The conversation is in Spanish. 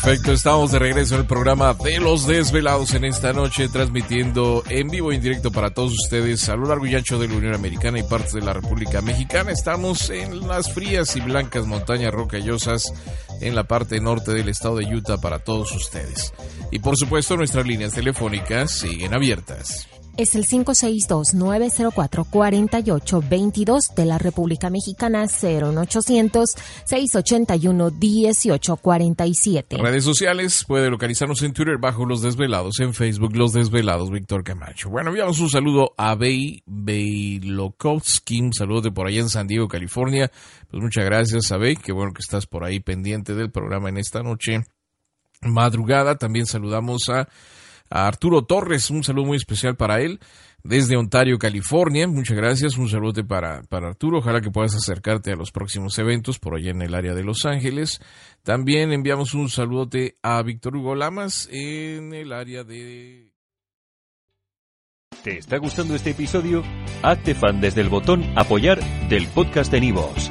Perfecto, estamos de regreso en el programa de los desvelados en esta noche, transmitiendo en vivo e en directo para todos ustedes a lo largo y ancho de la Unión Americana y partes de la República Mexicana. Estamos en las frías y blancas montañas rocallosas en la parte norte del estado de Utah para todos ustedes. Y por supuesto, nuestras líneas telefónicas siguen abiertas es el 562-904-4822 de la República Mexicana 01800-681-1847. Redes sociales, puede localizarnos en Twitter bajo Los Desvelados, en Facebook Los Desvelados, Víctor Camacho. Bueno, enviamos un saludo a Bey Beilokovsky, un saludo de por allá en San Diego, California. Pues muchas gracias a Bey, qué bueno que estás por ahí pendiente del programa en esta noche madrugada. También saludamos a a Arturo Torres, un saludo muy especial para él desde Ontario, California. Muchas gracias, un saludo para, para Arturo. Ojalá que puedas acercarte a los próximos eventos por allá en el área de Los Ángeles. También enviamos un saludote a Víctor Hugo Lamas en el área de... ¿Te está gustando este episodio? Hazte fan desde el botón apoyar del podcast de Nivos.